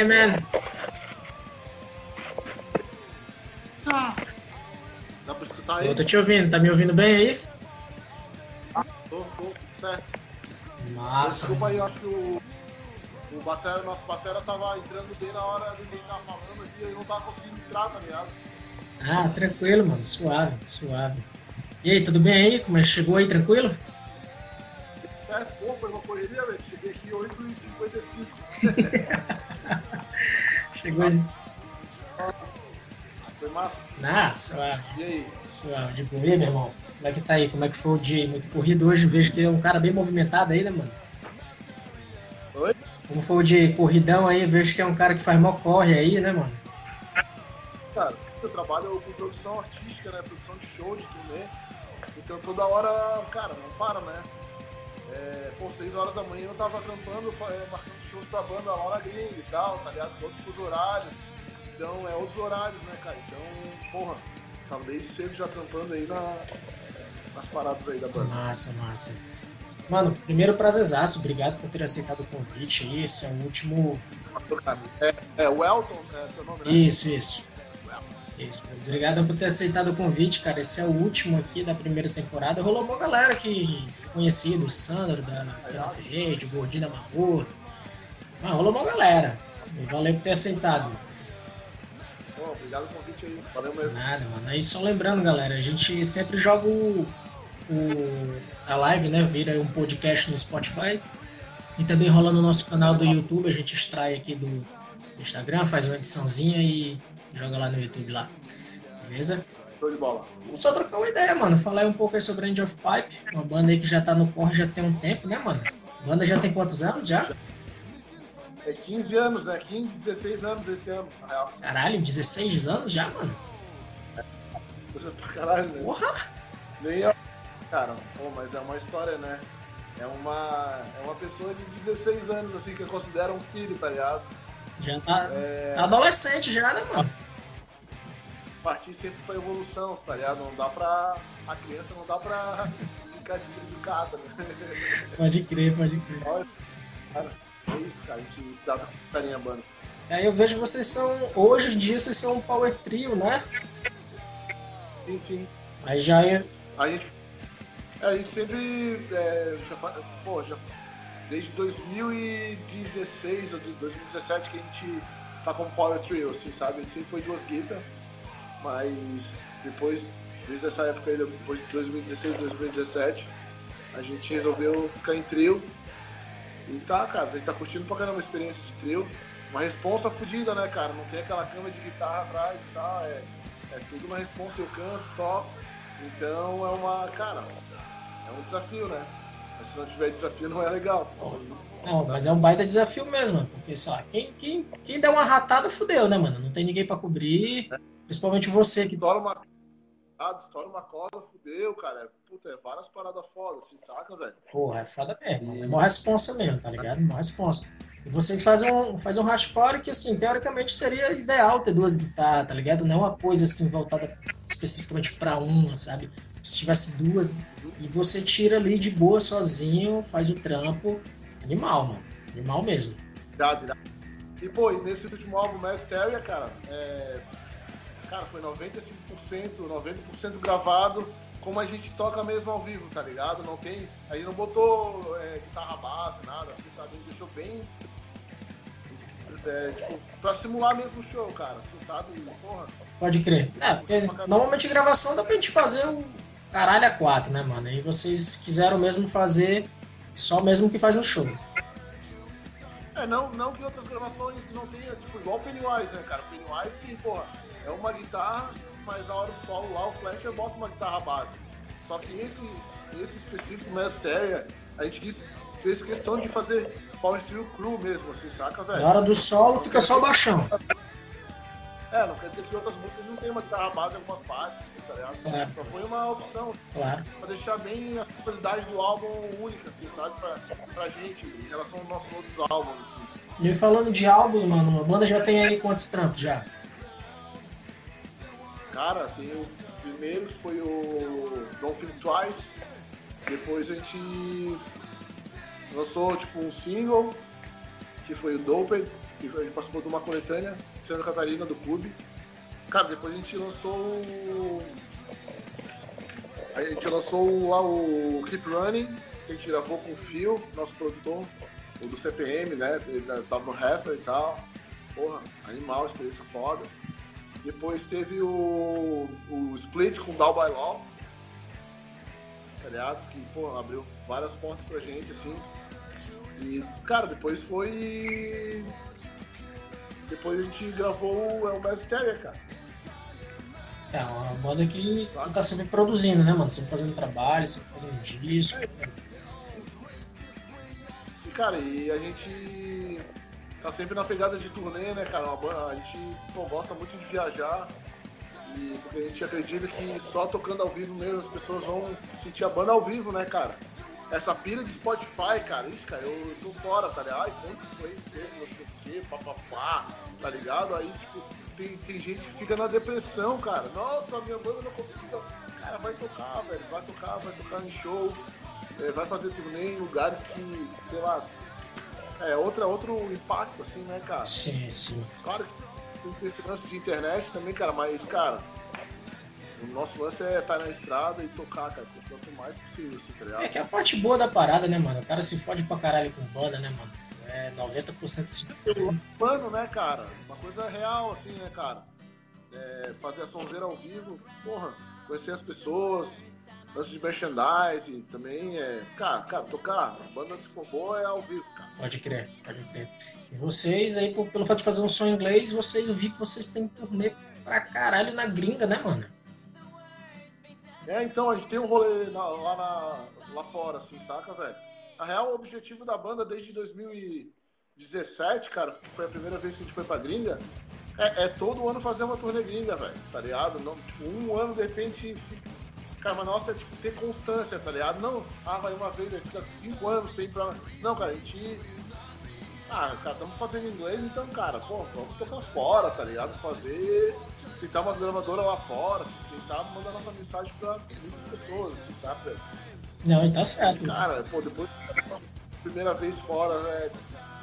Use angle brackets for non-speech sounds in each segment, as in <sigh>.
Aí, man? Dá pra escutar aí? Eu tô te ouvindo, tá me ouvindo bem aí? Tô, tô, certo. Massa. Desculpa aí, eu acho que o, o batera, nosso batera tava entrando bem na hora de ele tava falando aqui, eu não tava conseguindo entrar, tá ligado? Ah, tranquilo, mano. Suave, suave. E aí, tudo bem aí? Como é que chegou aí, tranquilo? É, pô, foi uma correria, velho. Cheguei aqui 8h55. <laughs> Chegou aí. Foi massa. Ah, suave, E aí? suave. De boa, E aí, meu irmão? Como é que tá aí? Como é que foi o dia? Muito corrido hoje. Vejo que é um cara bem movimentado aí, né, mano? Oi? Como foi o dia corridão aí? Vejo que é um cara que faz mó corre aí, né, mano? Cara, eu trabalho com produção artística, né? Produção de show, de turnê. Então toda hora, cara, não para, né? É, pô, 6 horas da manhã eu tava acampando, é, marcando shows pra banda lá na gringa e tal, tá ligado? Outros fuso horários. Então é outros horários, né, cara? Então, porra, tava desde cedo já acampando aí na, nas paradas aí da banda. Massa, massa. Mano, primeiro prazerzaço. Obrigado por ter aceitado o convite aí. Esse é o último É, é o Elton, é teu nome, né? Isso, isso. Isso. Obrigado por ter aceitado o convite, cara. Esse é o último aqui da primeira temporada. Rolou uma galera que conhecida, o Sandro da Pena Ferreira, o Gordinho da. Mas rolou uma galera. Valeu por ter aceitado. Pô, obrigado pelo convite aí. Valeu mesmo. Nada, mano. Aí só lembrando, galera, a gente sempre joga o, o- a live, né? Vira um podcast no Spotify. E também rola no nosso canal do YouTube. A gente extrai aqui do Instagram, faz uma ediçãozinha e joga lá no YouTube lá. Beleza? Show de bola. Vamos só trocar uma ideia, mano. Falar aí um pouco aí sobre a End of Pipe. Uma banda aí que já tá no corre já tem um tempo, né, mano? A banda já tem quantos anos já? É 15 anos, né? 15, 16 anos esse ano, na real. Caralho, 16 anos já, mano? Coisa pra caralho, né? Porra! Nem eu. Cara, pô, mas é uma história, né? É uma, é uma pessoa de 16 anos, assim, que eu considero um filho, tá ligado? Já tá, É, tá adolescente já, né, mano? partir sempre pra evolução, tá ligado? Não dá pra. A criança não dá pra ficar deseducada, né? Pode crer, pode crer. Olha, cara, é isso, cara. A gente dá carinha a banda. Aí eu vejo que vocês são. Hoje em dia vocês são um power trio, né? Sim, sim. Aí já é. A gente, é, a gente sempre. É, já, pô, já, desde 2016 ou de 2017 que a gente tá como Power Trio, assim, sabe? Gente sempre foi duas guitarras, mas depois, desde essa época aí, depois de 2016, 2017, a gente resolveu ficar em trio. E tá, cara, a gente tá curtindo pra caramba a experiência de trio. Uma responsa fodida, né, cara? Não tem aquela cama de guitarra atrás e tal, é, é tudo uma responsa, eu canto, toco. Então é uma, cara, é um desafio, né? Mas se não tiver desafio não é legal. Não, mas é um baita desafio mesmo, porque, sei lá, quem, quem, quem der uma ratada fudeu, né, mano? Não tem ninguém pra cobrir. Principalmente você que. Estoura uma, ah, estoura uma corda, fudeu, cara. Puta, é várias paradas fodas, assim, saca, velho? Porra, é foda mesmo. É uma responsa mesmo, tá ligado? Uma responsa. E vocês fazem um, fazem um hardcore que, assim, teoricamente seria ideal ter duas guitarras, tá ligado? Não é uma coisa, assim, voltada especificamente pra uma, sabe? Se tivesse duas, e você tira ali de boa sozinho, faz o trampo. Animal, mano. Animal mesmo. Irado, irado. E, pô, e nesse último álbum, Masteria, cara, é... Cara, foi 95%, 90% gravado como a gente toca mesmo ao vivo, tá ligado? Não tem... A gente não botou é, guitarra base, nada, assim, sabe? A gente deixou bem... É, tipo, pra simular mesmo o show, cara, assim, sabe? Porra, Pode crer. É, porque normalmente gravação dá pra gente fazer o caralho a quatro, né, mano? E vocês quiseram mesmo fazer só mesmo que faz no show. É, não, não que outras gravações não tenha, tipo, igual o Pennywise, né, cara? O Pennywise que, porra, é uma guitarra, mas na hora do solo lá, o Fletcher bota uma guitarra base. Só que esse, esse específico Masteria, a gente quis, fez questão de fazer Power Trio Crew mesmo, assim, saca, velho? Na hora do solo fica só o baixão. É, não quer dizer que outras músicas não tem uma guitarra base em algumas partes, assim, tá ligado? É. Só foi uma opção Claro. pra deixar bem a qualidade do álbum única, assim, sabe? Pra, pra gente, em relação aos nossos outros álbuns, assim. E falando de álbum, mano, a banda já tem aí quantos trampos já? Cara, tem o primeiro que foi o Don't Think Twice. Depois a gente lançou tipo um single, que foi o Doped. A gente participou de uma coletânea Santa Catarina do clube. Cara, depois a gente lançou o. A gente lançou lá o Keep Running, que a gente gravou com o Phil, nosso produtor, o do CPM, né? Ele tava no Heffer e tal. Porra, animal, experiência foda. Depois teve o, o Split com Down by Law, tá ligado? Que, pô, abriu várias portas pra gente, assim. E, cara, depois foi. Depois a gente gravou o Mass Terrier, cara. É, uma banda que, que tá sempre produzindo, né, mano? Sempre fazendo trabalho, sempre fazendo disco. E, cara, e a gente tá sempre na pegada de turnê, né, cara? A gente pô, gosta muito de viajar. E porque a gente acredita que só tocando ao vivo mesmo as pessoas vão sentir a banda ao vivo, né, cara? Essa pilha de Spotify, cara, isso, cara, eu, eu tô fora, tá ligado? Ai, quanto foi isso, não sei o quê, papapá, tá ligado? Aí, tipo, tem, tem gente que fica na depressão, cara. Nossa, minha banda não conseguiu. Cara, vai tocar, velho, vai tocar, vai tocar em show, é, vai fazer turnê em lugares que, sei lá, é outra, outro impacto, assim, né, cara? Sim, sim. Claro que tem esse lance de internet também, cara, mas, cara, o nosso lance é estar na estrada e tocar, cara, quanto mais possível, assim, tá ligado? É que é a parte boa da parada, né, mano? O cara se fode pra caralho com banda, né, mano? É 90% assim. Mano, né, cara? Uma coisa real, assim, né, cara? É, fazer a sonzeira ao vivo, porra, conhecer as pessoas, lance de merchandising também é. Cara, cara, tocar, banda se for boa é ao vivo, cara. Pode crer, pode crer. E vocês aí, pelo fato de fazer um som em inglês, vocês, eu vi que vocês têm turnê pra caralho na gringa, né, mano? É, então, a gente tem um rolê na, lá, na, lá fora, assim, saca, velho? Na real, o objetivo da banda desde 2017, cara, que foi a primeira vez que a gente foi pra gringa, é, é todo ano fazer uma turnê gringa, velho, tá ligado? Não, tipo, um ano, de repente, Cara, mas nossa é tipo ter constância, tá ligado? Não, ah, vai uma vez, aí fica cinco anos sem pra. Não, cara, a gente. Ah, cara, estamos fazendo inglês, então, cara, pô, vamos tocar fora, tá ligado? Fazer. Tentar umas gravadoras lá fora, tentar mandar nossa mensagem pra muitas pessoas, assim, sabe? Não, e tá certo. Cara, pô, depois primeira vez fora, é,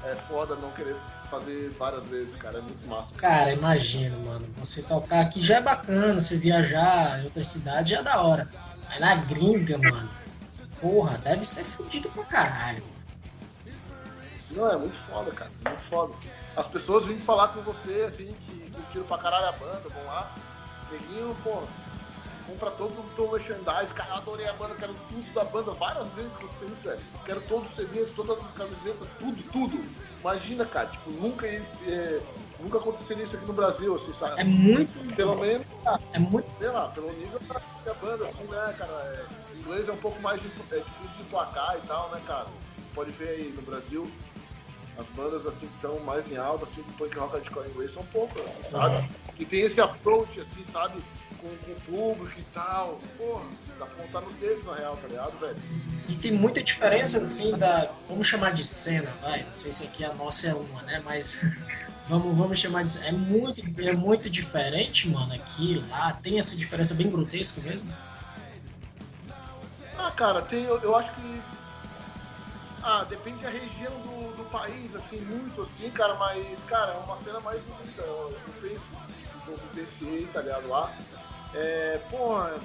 é foda não querer fazer várias vezes, cara. É muito massa. Cara, imagino, mano. Você tocar aqui já é bacana, você viajar em outra cidade já é da hora. Mas na gringa, mano, porra, deve ser fodido pra caralho. Não, é muito foda, cara. Muito foda. As pessoas vêm falar com você, assim, que curtiram pra caralho a banda, vão lá. Neguinho, porra, compra todo o teu merchandise, cara, adorei a banda, quero tudo da banda. Várias vezes aconteceu isso, velho. Quero todos os CDs, todas as camisetas, tudo, tudo. Imagina, cara, tipo, nunca, é, nunca aconteceria isso aqui no Brasil, assim, sabe? É muito. Pelo menos, cara, é muito. sei lá, pelo nível da banda, assim, né, cara? É, inglês é um pouco mais é difícil de placar e tal, né, cara? Pode ver aí no Brasil, as bandas assim que estão mais em alta, assim, do punk rock hardcore inglês são poucas, assim, sabe? E tem esse approach, assim, sabe? com, com o público e tal. Porra, dá pra contar nos dedos, na real, tá ligado, velho? E tem muita diferença, assim, da. Vamos chamar de cena, vai. Não sei se aqui a nossa é uma, né? Mas <laughs> vamos, vamos chamar de. É muito, é muito diferente, mano, aqui, lá. Tem essa diferença bem grotesca mesmo? Ah, cara, tem. Eu, eu acho que. Ah, depende da região do, do país, assim, muito assim, cara, mas, cara, é uma cena mais unida. Eu, eu penso, eu vivenciei, tá ligado, lá. É, porra,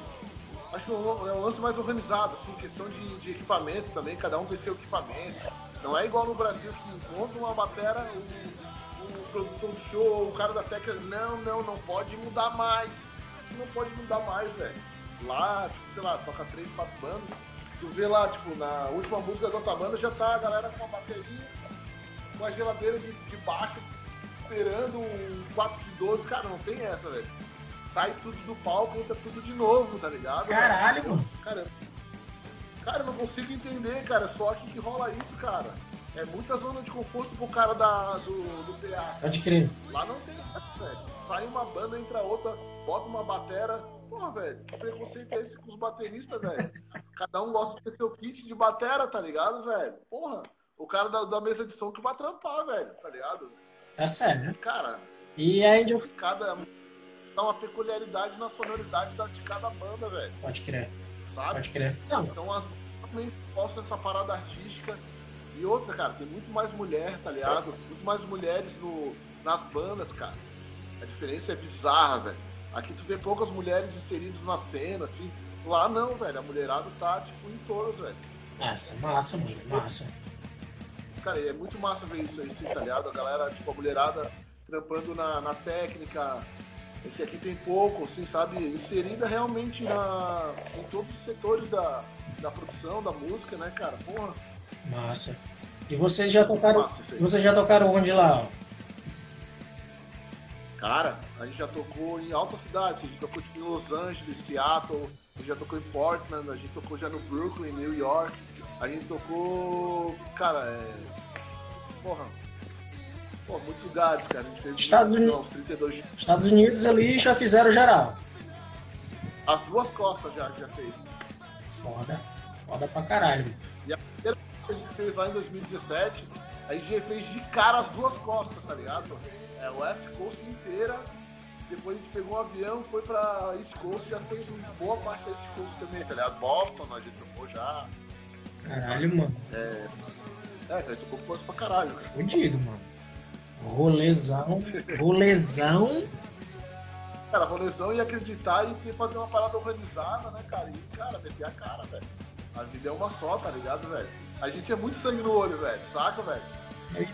acho que é um lance mais organizado, assim, questão de, de, equipamento também, cada um tem seu equipamento. Não é igual no Brasil que encontra uma batera, o, o produtor do show, o cara da técnica, não, não, não pode mudar mais. Não pode mudar mais, velho. Lá, tipo, sei lá, toca três, quatro bandas. Tu vê lá, tipo, na última música da outra banda já tá a galera com a bateria, com a geladeira de, de baixo, esperando um 4 de 12. Cara, não tem essa, velho sai tudo do palco, entra tudo de novo, tá ligado? Caralho, mano. Cara, cara, eu não consigo entender, cara. Só aqui que rola isso, cara. É muita zona de conforto pro cara da, do, do PA. Pode crer. Lá não tem, velho. Sai uma banda, entra outra, bota uma batera. Porra, velho, que preconceito é esse com os bateristas, velho? Cada um gosta de ter seu kit de batera, tá ligado, velho? Porra, o cara da, da mesa de som que vai trampar, velho, tá ligado? Tá certo. Cara, e aí, cada dá uma peculiaridade na sonoridade de cada banda, velho. Pode crer. Sabe? Pode crer. Não. Então as também postam essa parada artística E outra, cara, tem muito mais mulher, tá ligado? Muito mais mulheres no, nas bandas, cara. A diferença é bizarra, velho. Aqui tu vê poucas mulheres inseridas na cena, assim. Lá não, velho. A mulherada tá, tipo, em todas, velho. Massa, massa, mano, massa. Cara, é muito massa ver isso aí, sim, tá ligado? A galera, tipo, a mulherada trampando na, na técnica, é que aqui tem pouco, assim, sabe? Inserida realmente na, em todos os setores da, da produção, da música, né, cara? Porra. Massa. E vocês já tocaram. Vocês já tocaram onde lá? Cara, a gente já tocou em altas cidades, a gente tocou tipo, em Los Angeles, Seattle, a gente já tocou em Portland, a gente tocou já no Brooklyn, New York, a gente tocou. Cara, é. Porra. Pô, muitos lugares, cara. A gente fez Estados, Unidos, 32... Estados Unidos ali já fizeram geral. As duas costas já, já fez. Foda. Foda pra caralho. E a primeira que a gente fez lá em 2017, a gente já fez de cara as duas costas, tá ligado? É, West Coast inteira. Depois a gente pegou um avião, foi pra East Coast, já fez uma boa parte da East Coast também, tá ligado? Boston, a gente tocou já. Caralho, mano. É, é a gente tocou coisa pra caralho. Cara. Fudido, mano. Rolezão, rolezão. Cara, rolezão e acreditar e fazer uma parada organizada, né, cara? E, cara, meter a cara, velho. A vida é uma só, tá ligado, velho? A gente é muito sangue no olho, velho, saca, velho?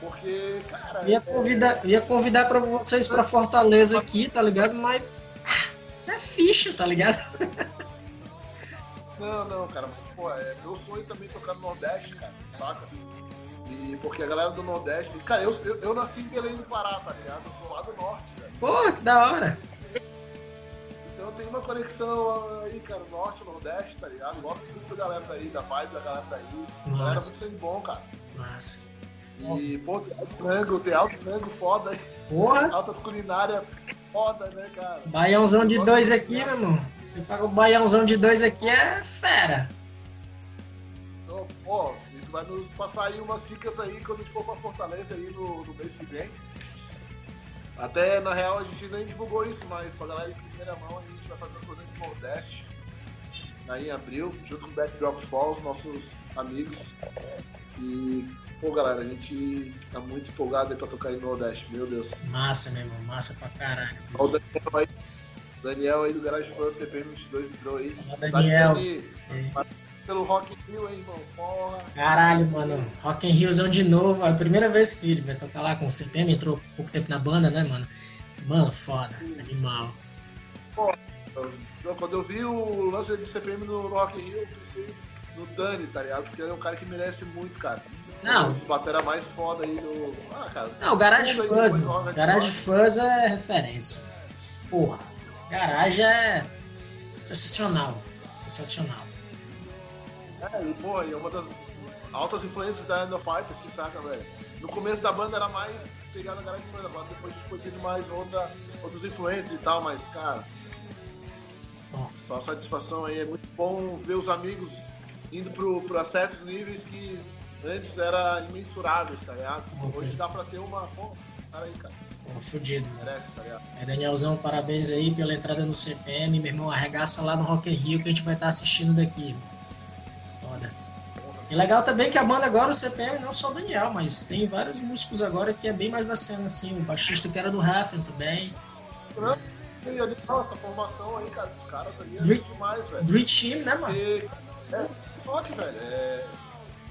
Porque, cara. Ia convidar, ia convidar pra vocês pra Fortaleza aqui, tá ligado? Mas. Isso é ficha, tá ligado? Não, não, cara. Pô, é meu sonho também tocar no Nordeste, cara, saca? E porque a galera do Nordeste. Cara, eu, eu, eu nasci em Belém do Pará, tá ligado? Eu sou lá do norte, velho. Pô, que da hora! Então eu tenho uma conexão aí, cara, norte, nordeste, tá ligado? Gosto muito da galera daí, da paz da galera daí. Nossa. Galera muito sangue bom, cara. Massa. E, pô, tem alto frango, tem alto frango foda. Porra! Altas culinárias foda, né, cara? Baiãozão de dois aqui, meu irmão. Eu pago o baiãozão de dois aqui é fera. Então, pô, isso vai nos passar aí umas dicas aí quando a gente for pra Fortaleza aí no, no mês que vem. Até, na real, a gente nem divulgou isso, mas pra galera de primeira mão, a gente vai fazer um projeto de Nordeste aí em abril, junto com o Backdrop Falls, nossos amigos. E Pô, galera, a gente tá muito empolgado aí pra tocar aí no Nordeste, meu Deus. Massa, meu irmão, massa pra caralho. Ó, o Daniel aí, Daniel aí do Garage Fã CPM 22 entrou aí. Daniel. Tá pelo Rock in Rio, hein, irmão? Porra. Caralho, mano. Rock in Riozão de novo. É a primeira vez que ele vai tocar lá com o CPM, entrou pouco tempo na banda, né, mano? Mano, foda, animal. Pô, quando eu vi o lance de CPM no Rock in Rio, eu pensei no Dani, tá ligado? Porque ele é um cara que merece muito, cara. Não. Os batera mais foda aí do. Ah, cara. Não, Garage Fuzz, mano. Garage Fuzz é referência. Porra. Garage é sensacional. Sensacional. É, e, pô, e é uma das altas influências da End of Fight, assim, saca, velho? No começo da banda era mais pegada Garage Fuzz, a banda depois a gente foi tendo mais outra, outras influências e tal, mas, cara. Só satisfação aí, é muito bom ver os amigos indo pro, pra certos níveis que antes era imensurável, tá ligado? Hoje dá pra ter uma. Pô, cara aí, cara. Pô, fudido, Merece, tá ligado? É, Danielzão, parabéns aí pela entrada no CPM, meu irmão. Arregaça lá no Rock in Rio que a gente vai estar assistindo daqui. Foda. E legal também que a banda agora, o CPM, não só o Daniel, mas tem vários músicos agora que é bem mais da cena, assim. O baixista que era do Raffen também. Ali, essa formação aí, cara, dos caras ali é Dream, demais, velho. Dream Team, né, mano? E, é, rock, velho. É,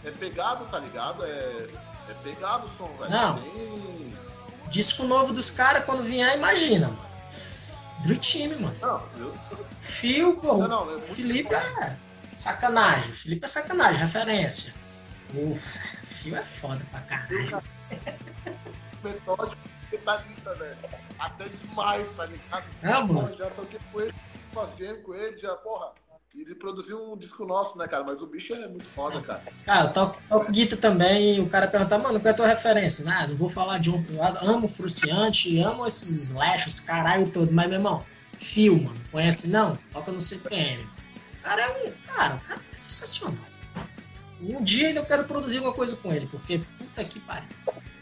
é pegado, tá ligado? É, é pegado o som, velho. Não. Tem... Disco novo dos caras, quando vier, imagina, mano. Dream Team, mano. Não, eu... Fio, pô. Não, não, é Felipe bom. é sacanagem. Felipe é sacanagem, referência. Ufa, Fio é foda pra caralho. Metódico, detalhista, velho. Até demais, tá ligado? Não, mano. Já toquei com ele, fazendo com ele, já, porra ele produziu um disco nosso, né, cara? Mas o bicho é muito foda, cara. Ah, eu toco, toco guitarra também e o cara pergunta, mano, qual é a tua referência? Ah, não vou falar de um. Eu amo Frustrante, amo esses slashes, caralho todo, mas, meu irmão, fio, mano. Conhece não? Toca no CPM. O cara é um. Cara, o cara é sensacional. Um dia ainda eu quero produzir alguma coisa com ele, porque puta que pariu.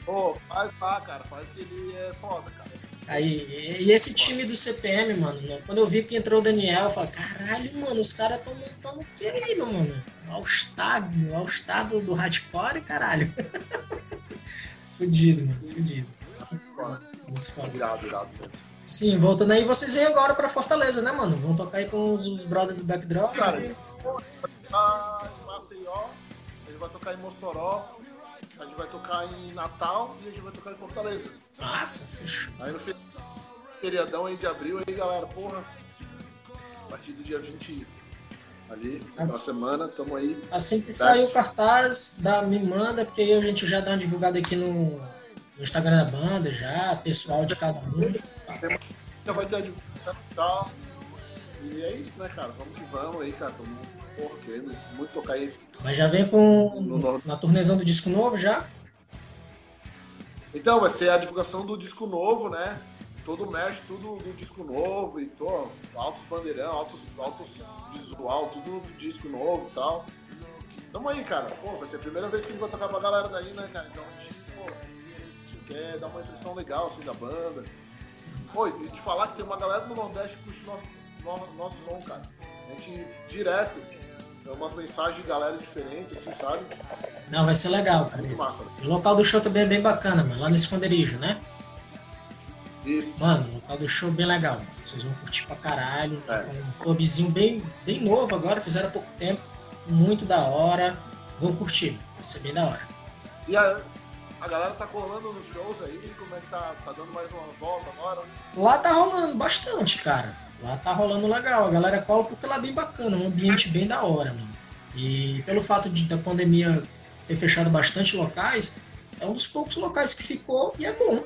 Pô, faz lá, cara, faz que ele é foda, cara. Aí, e esse time do CPM, mano, né? quando eu vi que entrou o Daniel, eu falei, caralho, mano, os caras tão montando o que aí, meu mano? All-Star, All-Star do, do hardcore, caralho. <laughs> fudido, mano, fudido. Muito foda. Irado, irado, Sim, voltando aí, vocês vêm agora pra Fortaleza, né, mano? Vão tocar aí com os, os brothers do Backdrop. Cara, né? em Maceió, a gente vai tocar em Mossoró, a gente vai tocar em Natal e a gente vai tocar em Fortaleza. Nossa, fechou. Aí no feriadão aí de abril, aí galera, porra, a partir do dia 20 ali, na semana, tamo aí. Assim que sair o cartaz, da me manda, porque aí a gente já dá uma divulgada aqui no, no Instagram da banda, já, pessoal de cada um. Já vai ter a divulgação e tal. E é isso, né, cara? Vamos que vamos aí, cara. Tamo, porra, querendo muito tocar aí. Mas já vem com no, na turnezão do disco novo já? Então, vai ser a divulgação do disco novo, né? Todo mexe, tudo do disco novo e tô, altos bandeirão, altos, altos visual, tudo do disco novo e tal. Tamo aí, cara. Pô, vai ser a primeira vez que a gente vai tocar pra galera daí, né, cara? Então a gente, pô, quer dar uma impressão legal, assim, da banda. Pô, e te falar que tem uma galera do Nordeste que curte nosso, nosso, nosso som, cara. A gente, direto, é umas mensagens de galera diferente, assim, sabe? Não, vai ser legal, cara. Muito massa. Né? O local do show também é bem bacana, mano. Lá no esconderijo, né? Isso. Mano, o local do show é bem legal. Mano. Vocês vão curtir pra caralho. É. Um clubezinho bem, bem novo agora, fizeram há pouco tempo. Muito da hora. Vão curtir. Vai ser bem da hora. E a, a galera tá colando nos shows aí? Como é que tá? Tá dando mais uma volta agora? Lá tá rolando bastante, cara. Lá tá rolando legal. A galera cola porque lá é bem bacana. Um ambiente bem da hora, mano. E pelo fato de da pandemia ter fechado bastante locais, é um dos poucos locais que ficou e é bom.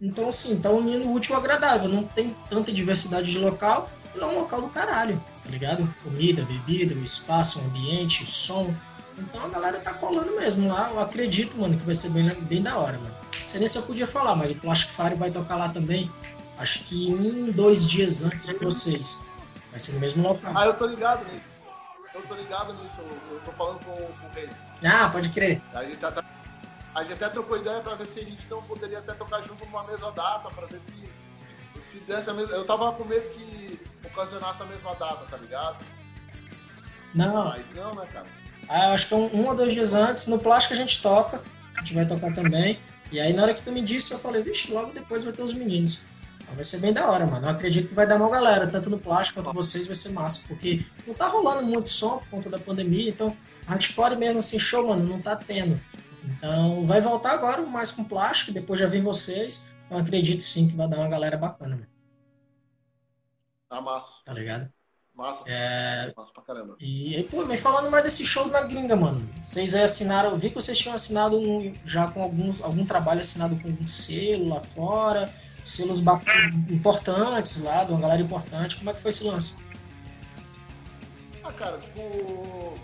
Então, assim, tá unindo o útil ao agradável. Não tem tanta diversidade de local, é um local do caralho, tá ligado? Comida, bebida, o espaço, o ambiente, som. Então a galera tá colando mesmo lá. Eu acredito, mano, que vai ser bem, bem da hora, mano. Não sei nem se eu podia falar, mas o Plastic Fire vai tocar lá também. Acho que um, dois dias antes de vocês. Vai ser no mesmo local. Ah, eu tô ligado nisso. Eu tô ligado nisso. Eu tô falando com, com o Rei. Ah, pode crer. A gente, tá, a gente até trocou ideia pra ver se a gente não poderia até tocar junto numa mesma data, pra ver se, se desse a mesma. Eu tava com medo que ocasionasse a mesma data, tá ligado? Não. Mas não, né, cara? Ah, eu acho que um, um ou dois dias antes, no plástico a gente toca, a gente vai tocar também. E aí na hora que tu me disse, eu falei, vixe, logo depois vai ter os meninos. Então vai ser bem da hora, mano. Eu acredito que vai dar uma galera, tanto no plástico quanto vocês, vai ser massa. Porque não tá rolando muito som por conta da pandemia, então hardcore mesmo assim, show, mano, não tá tendo. Então vai voltar agora mais com plástico, depois já vem vocês. Eu acredito sim que vai dar uma galera bacana, mano. Tá massa. Tá ligado? Massa. É... Massa pra caramba. E, pô, mas falando mais desses shows na gringa, mano. Vocês aí assinaram, eu vi que vocês tinham assinado um, já com alguns, algum trabalho assinado com um selo lá fora, selos importantes lá, de uma galera importante. Como é que foi esse lance? Ah, cara, tipo.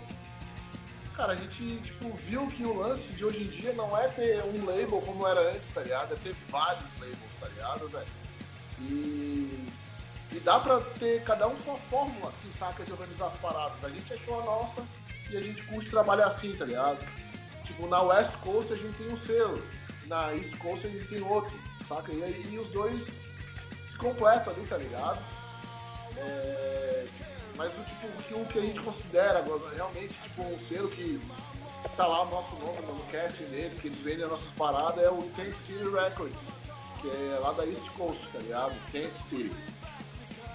Cara, a gente tipo, viu que o lance de hoje em dia não é ter um label como era antes, tá ligado? É ter vários labels, tá ligado, velho? E e dá pra ter cada um sua fórmula, assim, saca, de organizar as paradas. A gente achou a nossa e a gente curte trabalhar assim, tá ligado? Tipo, na West Coast a gente tem um selo, na East Coast a gente tem outro, saca? E aí os dois se completam ali, tá ligado? É... Mas o, tipo, o que a gente considera agora, realmente tipo, um selo que tá lá o nosso nome no cast deles, que eles vendem as nossas paradas, é o Tent City Records, que é lá da East Coast, tá ligado? Tent City.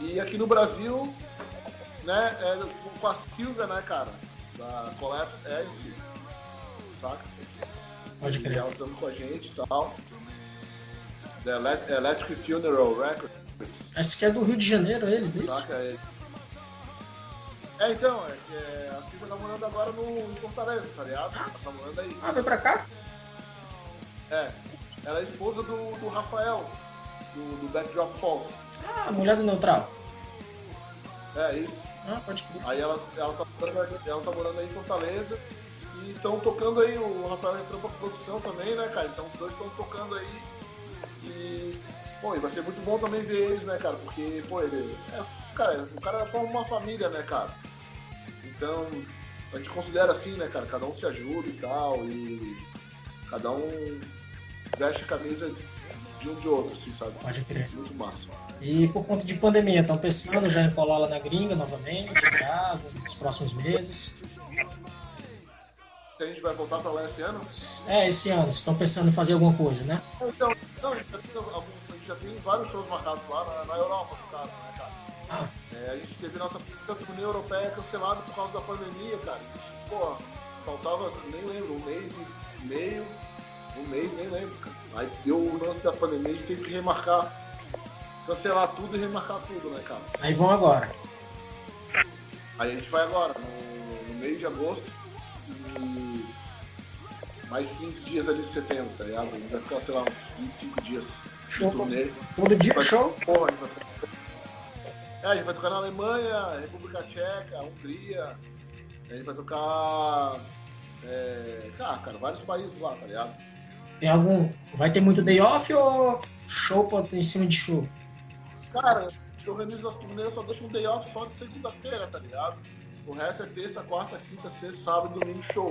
E aqui no Brasil, né, é com a Silvia, né, cara, da Collapse Edge, saca? Pode crer. Ela com a gente e tal. The Electric Funeral Records. Acho que é do Rio de Janeiro, eles, isso? Saca? É, é então, é, é, a Silvia tá morando agora no, em Fortaleza, tá ligado? Ela tá morando aí. Ah, vem pra cá? É. Ela é esposa do, do Rafael, do, do Backdrop Falls. Ah, mulher do Neutral. É, isso. Ah, pode crer. Aí ela, ela, tá, ela tá morando aí em Fortaleza e estão tocando aí, o Rafael entrou pra produção também, né, cara? Então os dois estão tocando aí e, bom, e vai ser muito bom também ver eles, né, cara? Porque, pô, ele, é, cara, o cara forma uma família, né, cara? Então, a gente considera assim, né, cara? Cada um se ajuda e tal, e cada um veste a camisa de um de outro, assim, sabe? Pode crer. Muito massa. E por conta de pandemia, estão pensando já em colar lá na gringa novamente, já, nos próximos meses? A gente vai voltar para lá esse ano? É, esse ano. Estão pensando em fazer alguma coisa, né? Então, não, a gente já tem, a gente já tem vários shows marcados lá na, na Europa, no caso, né, cara? Ah. É, a gente teve nossa turnê europeia cancelada por causa da pandemia, cara. Pô, faltava, nem lembro, um mês e meio, um mês, nem lembro, cara. Aí deu o lance da pandemia, a gente teve que remarcar, cancelar tudo e remarcar tudo, né, cara? Aí vão agora. Aí a gente vai agora, no, no meio de agosto e mais 15 dias ali de setembro, tá ligado? A gente vai ficar, sei lá, uns 25 dias show. de turnê. Todo dia vai, show? Porra, a gente vai ficar... É, a gente vai tocar na Alemanha, República Tcheca, Hungria, a gente vai tocar. É... Ah, cara, vários países lá, tá ligado? Tem algum. Vai ter muito day off ou show em cima de show? Cara, eu organizo as turnês, só deixo um day off só de segunda-feira, tá ligado? O resto é terça, quarta, quinta, sexta, sábado, domingo, show.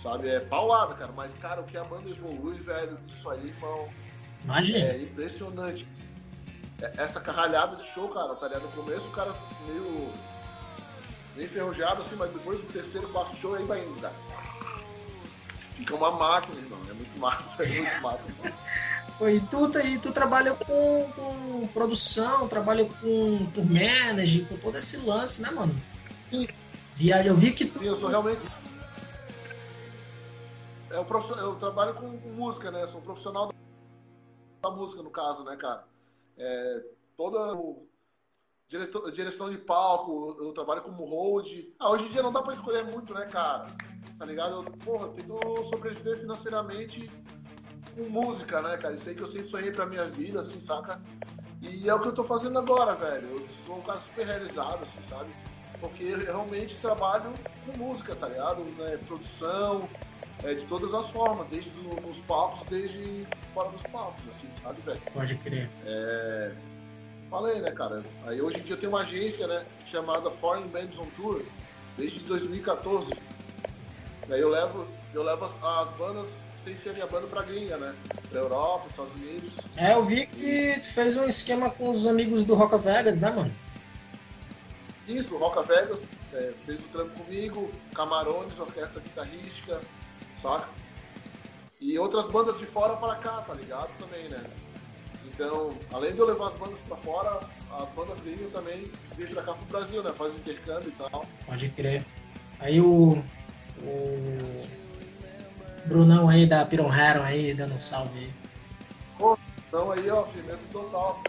Sabe? É paulada, cara. Mas, cara, o que a banda evolui, velho, isso aí, irmão. Imagina. É impressionante. É, essa carralhada de show, cara, tá ligado? No começo o cara meio. meio enferrujado, assim, mas depois do terceiro, quarto show aí vai indo, cara. Fica uma máquina, irmão. É muito massa, é muito <laughs> massa. E tu, e tu trabalha com, com produção, trabalha com tour manager, com todo esse lance, né, mano? Viagem, eu vi que. Sim, eu sou realmente. Eu, eu trabalho com, com, música, né? Sou profissional da música, no caso, né, cara? É, toda o diretor, direção de palco, eu trabalho como hold. Ah, hoje em dia não dá pra escolher muito, né, cara? Tá ligado? Eu, porra, eu tento sobreviver financeiramente com música, né, cara? Isso aí que eu sempre sonhei pra minha vida, assim, saca? E é o que eu tô fazendo agora, velho. Eu sou um cara super realizado, assim, sabe? Porque eu realmente trabalho com música, tá ligado? Né? Produção, é, de todas as formas, desde do, nos palcos, desde fora dos palcos, assim, sabe, velho? Pode crer. É... Falei, né, cara? Aí hoje em dia tem uma agência, né, chamada Foreign Bands on Tour, desde 2014. Aí eu levo, eu levo as, as bandas sem ser minha banda pra gringa, né? Pra Europa, Estados Unidos. É, eu vi que tu fez um esquema com os amigos do Rock Vegas, né, mano? Isso, Roca Vegas é, fez o trampo comigo, Camarões, orquestra guitarrística, saca? E outras bandas de fora para cá, tá ligado? Também, né? Então, além de eu levar as bandas para fora, as bandas gringas também vêm pra cá pro Brasil, né? Faz o intercâmbio e tal. Pode crer. Aí o. O. Brunão aí da Piron aí, dando um salve aí. Pô, então aí, ó, firmeza total.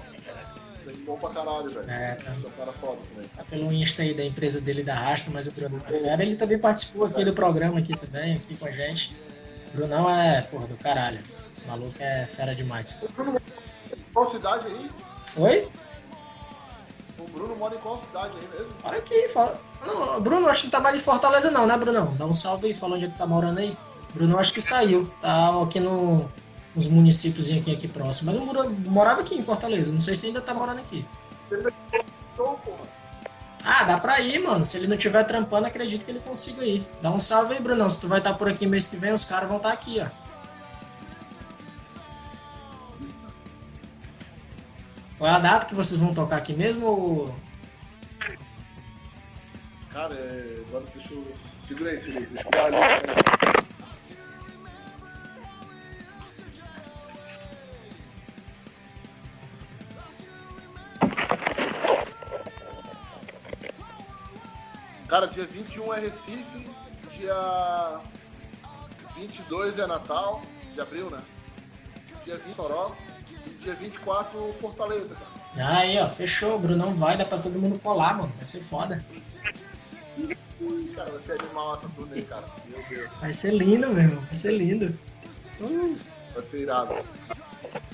Sangue bom pra caralho, velho. É, tá. Sou cara foda também. Tá pelo Insta aí da empresa dele da Rasta, mas o Bruno é fera. Ele também participou aqui do programa aqui também, aqui com a gente. O Brunão é, porra, do caralho. O maluco é fera demais. O Bruno qual cidade aí? Oi? O Bruno mora em qual cidade aí mesmo? Olha aqui, fala... não, Bruno, acho que não tá mais em Fortaleza não, né, Brunão? Dá um salve aí, fala onde é que tá morando aí. Bruno, acho que saiu. Tá aqui no, uns municípios aqui, aqui próximos. Mas eu morava aqui em Fortaleza, não sei se ainda tá morando aqui. Ah, dá pra ir, mano. Se ele não tiver trampando, acredito que ele consiga ir. Dá um salve aí, Brunão. Se tu vai estar tá por aqui mês que vem, os caras vão estar tá aqui, ó. Qual é a data que vocês vão tocar aqui mesmo? Ou... Cara, é... agora deixa eu. Segura aí, aí. Deixa eu Cara, dia 21 é Recife, dia 22 é Natal, de abril, né? Dia 20 Soró e dia 24 Fortaleza, cara. Aí, ó, fechou, Brunão vai, dá pra todo mundo colar, mano. Vai ser foda. cara, vai ser animal essa turnê, cara. Meu Deus. Vai ser lindo, meu irmão. Vai ser lindo. Uh. Vai ser irado.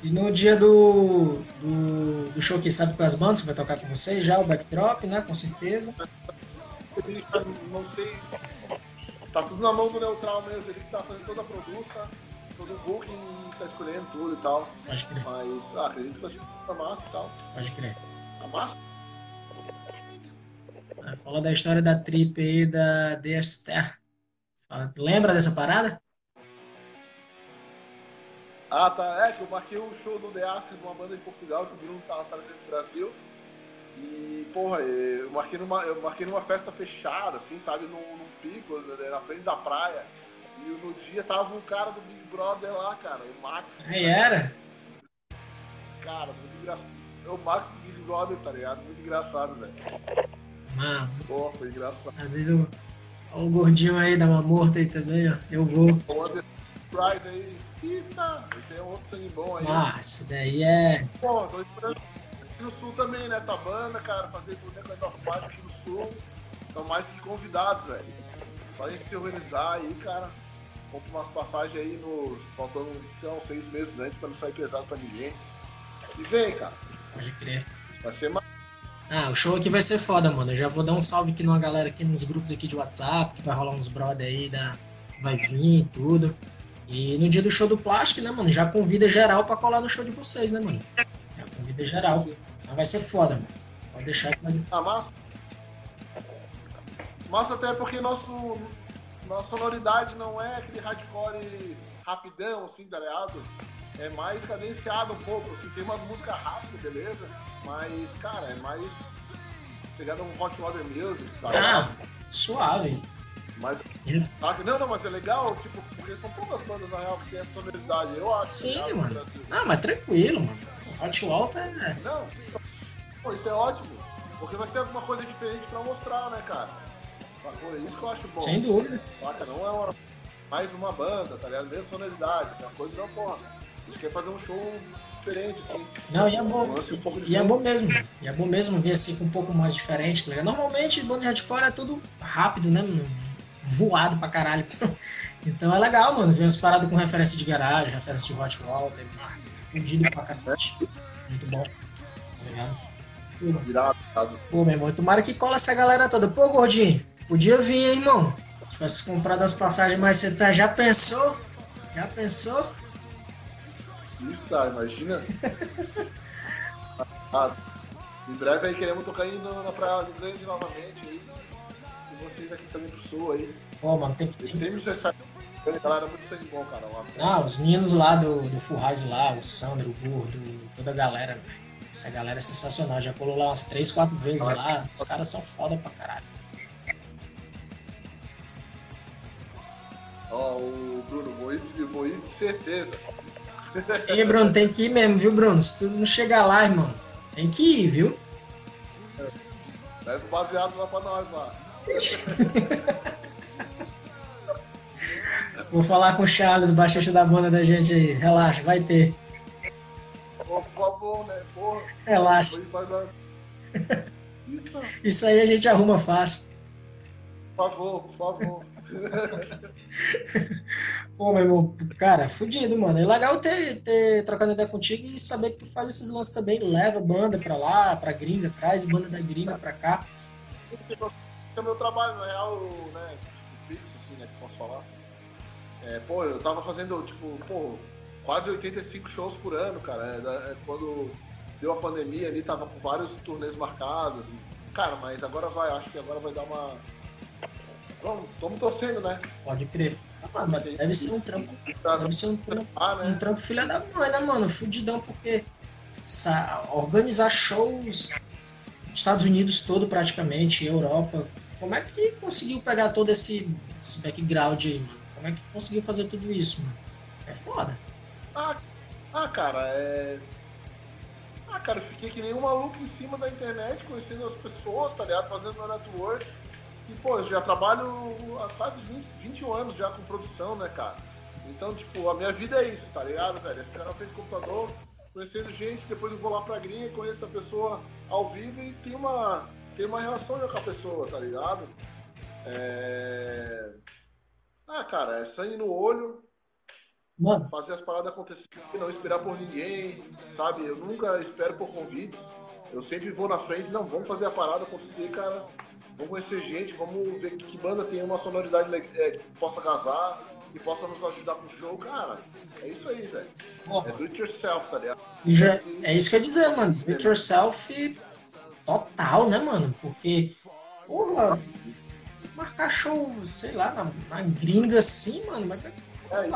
E no dia do, do, do show que sabe com as bandas, que vai tocar com vocês já, o backdrop, né? Com certeza não sei. Tá tudo na mão do neutral mesmo, ele que tá fazendo toda a produção, todo o booking, tá escolhendo tudo e tal. Pode crer. Mas ah, acredito que vai ser a massa e tal. Pode crer. A massa? Ah, fala da história da trip aí da DSTR. Lembra dessa parada? Ah, tá. É, que eu marquei um show do The Acer de uma banda de Portugal que o Bruno tava trazendo pro Brasil. E, porra, eu marquei numa, eu marquei numa festa fechada, assim, sabe, num, num pico, né, na frente da praia. E no dia tava um cara do Big Brother lá, cara, o Max. Aí era? Cara, muito engraçado. É o Max do Big Brother, tá ligado? Muito engraçado, velho. Mano. Pô, foi engraçado. Às vezes o, o gordinho aí dá uma morta aí também, ó. Eu vou. Price aí. Isso, esse é um outro sangue bom aí. Nossa, daí é. Pô, tô esperando aqui no sul também, né? Tabana, cara, fazer turnê com a Park aqui no sul. Estão mais que convidados, velho. Só a gente se organizar aí, cara. Compre umas passagens aí nos. faltando, sei lá, uns seis meses antes pra não sair pesado pra ninguém. E vem, cara. Pode crer. Vai ser mais. Ah, o show aqui vai ser foda, mano. Eu já vou dar um salve aqui numa galera aqui nos grupos aqui de WhatsApp, que vai rolar uns brother aí, da... vai vir e tudo. E no dia do show do Plástico, né, mano? Já convida geral pra colar no show de vocês, né, mano? Já convida geral. Então vai ser foda, mano. Pode deixar que vai. Ah, massa. Massa até porque nosso, nossa sonoridade não é aquele hardcore rapidão, assim, tá ligado? É mais cadenciado um pouco, assim, tem umas músicas rápidas, beleza? Mas, cara, é mais pegada um hot water music, tá Ah, ligado? suave. Mas, tá? não, não, mas é legal, tipo, porque são poucas bandas, na real, que tem essa sonoridade, eu acho. Sim, tá ligado? mano. No Brasil. Ah, mas tranquilo, mano. Hot Walter é. Não, pô, isso é ótimo, porque vai ser alguma coisa diferente pra mostrar, né, cara? Sacou? É isso que eu acho bom. Sem dúvida. Saca? Não é uma, mais uma banda, tá ligado? Mesma sonoridade, uma coisa não, porra. A gente quer fazer um show diferente, assim. Não, e é bom. Um E é bom mesmo. E é bom mesmo ver assim com um pouco mais diferente, tá ligado? Normalmente, banda de hardcore é tudo rápido, né, mano? Voado pra caralho. <laughs> Então é legal, mano, ver umas paradas com referência de garagem, referência de Hot Walter, fudido pra cacete. Muito bom. Tá ligado? Virado. Pô, meu irmão, tomara que cola essa galera toda. Pô, gordinho, podia vir, hein, irmão? Se tivesse comprado as passagens mais cedo, tá? já pensou? Já pensou? Isso, ah, imagina. <laughs> ah, em breve aí queremos tocar aí no- na Praia do Grande novamente aí. E vocês aqui também pro sul aí. Pô, mano, tem que. Sempre você sabe. Galera, muito sangue bom, cara. Ah, os meninos lá do, do Full House lá, o Sandro, o Gordo, toda a galera, velho. Essa galera é sensacional. Já colou lá umas 3, 4 vezes lá. Os caras são foda pra caralho. Ó, o Bruno, vou ir, vou ir com certeza. E Bruno, tem que ir mesmo, viu, Bruno? Se tu não chegar lá, irmão, tem que ir, viu? Leva o baseado lá pra nós lá. <laughs> Vou falar com o Charles, do baixista da banda da gente aí. Relaxa, vai ter. Por favor, né? Porra, Relaxa. Isso, <laughs> Isso aí a gente arruma fácil. por favor, por favor. <laughs> Pô, meu irmão, cara, fudido, mano. É legal ter, ter trocado ideia contigo e saber que tu faz esses lances também. Leva banda pra lá, pra gringa, traz banda da gringa pra cá. É o meu trabalho, na real, né? Tipo, fixo, assim, né? Que posso falar. É, pô, eu tava fazendo, tipo, pô, quase 85 shows por ano, cara. É, é quando deu a pandemia ali, tava com vários turnês marcados. E, cara, mas agora vai, acho que agora vai dar uma. Vamos, estamos torcendo, né? Pode crer. Ah, deve ser um trampo. Tá, Deve ser um trampo, ah, um né? trampo filha da mãe, né, mano? Fudidão, porque sa- organizar shows Estados Unidos todo praticamente, Europa. Como é que conseguiu pegar todo esse, esse background aí, mano? Como é que conseguiu fazer tudo isso, mano? É foda. Ah, ah, cara, é. Ah, cara, eu fiquei que nem um maluco em cima da internet, conhecendo as pessoas, tá ligado? Fazendo meu network. E, pô, eu já trabalho há quase 20, 21 anos já com produção, né, cara? Então, tipo, a minha vida é isso, tá ligado, velho? Ficar na frente do computador, conhecendo gente, depois eu vou lá pra gringa, conheço a pessoa ao vivo e tem uma, tem uma relação já com a pessoa, tá ligado? É... Ah, cara, é sangue no olho, Mano, fazer as paradas acontecer, não esperar por ninguém, sabe? Eu nunca espero por convites. Eu sempre vou na frente, não, vamos fazer a parada acontecer, cara. Vamos conhecer gente, vamos ver que, que banda tem uma sonoridade é, que possa casar, que possa nos ajudar com o show, cara. É isso aí, velho. É do it yourself, tá ligado? Já- é isso que eu ia dizer, mano. Do it yourself total, né, mano? Porque, porra, marcar show, sei lá, na, na gringa assim, mano, mas. É,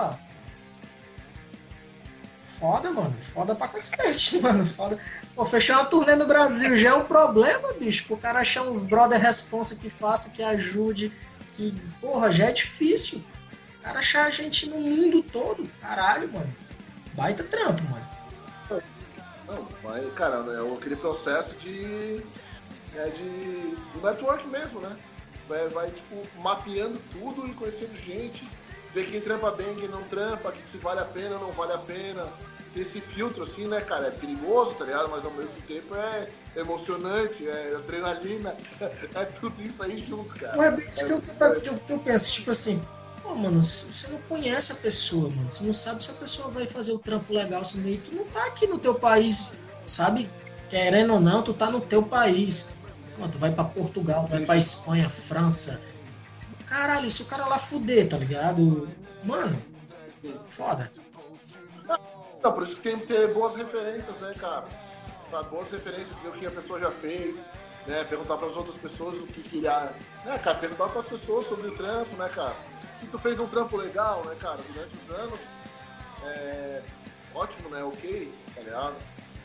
Foda, mano. Foda pra cacete, <laughs> mano. Foda. Pô, fechar uma turnê no Brasil já é um problema, bicho. Pro cara achar uns brother responsa que faça, que ajude, que, porra, já é difícil. O cara achar a gente no mundo todo. Caralho, mano. Baita trampo, mano. Não, mas, cara, é aquele processo de. É de. do network mesmo, né? Vai, vai, tipo, mapeando tudo e conhecendo gente ver quem trampa bem, quem não trampa, que se vale a pena ou não vale a pena. Esse filtro, assim, né, cara? É perigoso, tá ligado? Mas ao mesmo tempo é emocionante, é adrenalina, <laughs> é tudo isso aí junto, cara. Não é isso que, eu, que, eu, que eu penso, tipo assim, pô, mano, você não conhece a pessoa, mano. Você não sabe se a pessoa vai fazer o trampo legal assim meio. Tu não tá aqui no teu país, sabe? Querendo ou não, tu tá no teu país. Mano, tu vai para Portugal, vai para Espanha, França, Caralho, se o cara lá fuder, tá ligado? Mano, foda. Não, por isso que tem que ter boas referências, né, cara? Sabe, boas referências, ver o que a pessoa já fez, né? Perguntar para as outras pessoas o que queria. Né, cara? Perguntar para as pessoas sobre o trampo, né, cara? Se tu fez um trampo legal, né, cara, durante os anos, é... ótimo, né? Ok, tá ligado?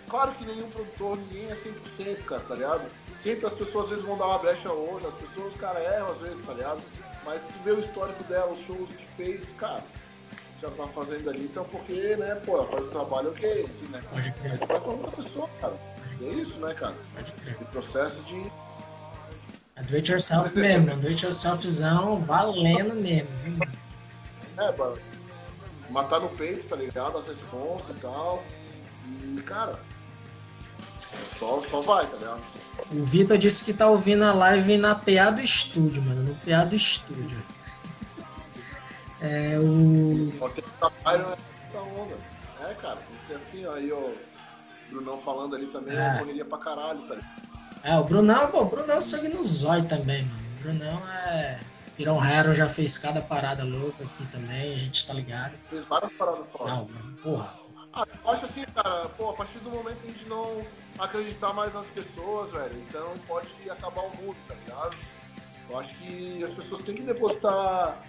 Claro que nenhum produtor, ninguém é 100%, cara, tá ligado? Sempre as pessoas às vezes vão dar uma brecha ou as pessoas, cara, erram às vezes, tá ligado? Mas tu vê o histórico dela, os shows que fez, cara, já tá fazendo ali, então porque, né, pô, faz o trabalho ok, assim, né? Pode crer. Vai com outra pessoa, cara. E é isso, né, cara? Pode crer. O processo de. É do it yourself mesmo, é do it yourselfzão valendo mesmo. É, mano. Matar no peito, tá ligado? As responsas e tal. E, cara, só, só vai, tá ligado? O Vitor disse que tá ouvindo a live na PA do estúdio, mano. No PA do estúdio. É o. essa onda. É, cara, tem que ser assim, ó. Aí, ó. Brunão falando ali também, é. é correria pra caralho, tá ligado? É, o Brunão, pô, o Brunão é sangue no zóio também, mano. O Brunão é. Piron Hero já fez cada parada louca aqui também, a gente tá ligado. Fez várias paradas fora. Não, mano, porra. Ah, eu acho assim, cara, pô, a partir do momento que a gente não acreditar mais nas pessoas, velho. Então pode acabar o mundo, tá ligado? Eu acho que as pessoas têm que depositar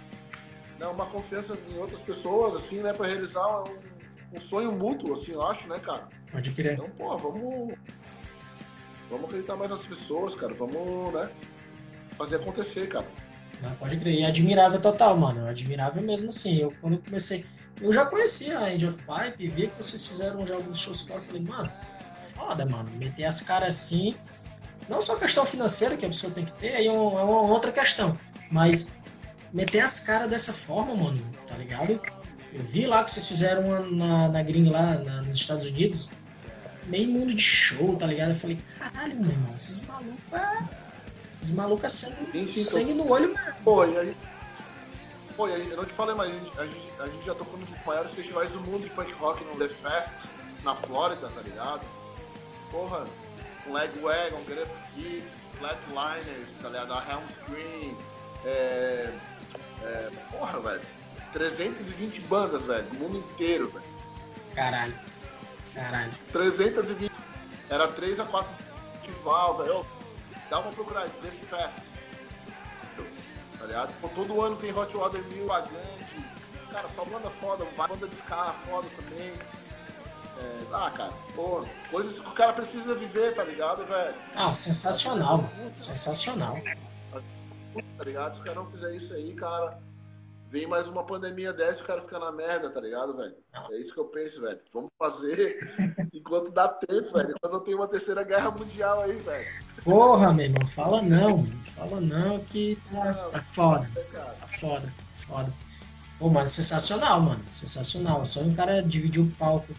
né, uma confiança em outras pessoas, assim, né, pra realizar um, um sonho mútuo, assim, eu acho, né, cara? Pode crer. Então, pô, vamos. Vamos acreditar mais nas pessoas, cara. Vamos, né? Fazer acontecer, cara. Não, pode crer. E admirável total, mano. Admirável mesmo assim. Eu, quando comecei. Eu já conhecia a End of Pipe, vi que vocês fizeram já alguns shows fora. Falei, mano, foda, mano. Meter as caras assim. Não só a questão financeira que a pessoa tem que ter, aí é, é uma outra questão. Mas meter as caras dessa forma, mano, tá ligado? Eu vi lá que vocês fizeram uma na, na gringa lá na, nos Estados Unidos. Meio mundo de show, tá ligado? Eu falei, caralho, meu irmão, esses malucos. É... Esses malucos é sangue, sangue no olho, mano. Pô, e aí. Pô, e aí, eu não te falei, mas a gente, a gente, a gente já tocou nos maiores festivais do mundo de punk rock no The Fest, na Flórida, tá ligado? porra, Lagwagon, Get Up Kids, Flatliners, tá ligado? A Helm Screen, é, é, porra, velho, 320 bandas, velho, do mundo inteiro, velho. Caralho, caralho. 320, era 3 a 4 festival, velho, dá uma procurar, Death Fest, tá ligado? Pô, todo ano tem Hot Water Mil, Vagante, cara, só banda foda, banda de ska foda também. É, ah, cara, pô, coisas que o cara precisa viver, tá ligado, velho? Ah, sensacional, sensacional. Tá ligado? Se o cara não fizer isso aí, cara, vem mais uma pandemia dessa e o cara fica na merda, tá ligado, velho? É isso que eu penso, velho. Vamos fazer <laughs> enquanto dá tempo, velho. Quando não tem uma terceira guerra mundial aí, velho. Porra, meu irmão, fala não, fala não que tá, tá foda. Tá foda, foda. Pô, mas sensacional, mano. Sensacional. Só um cara dividir o palco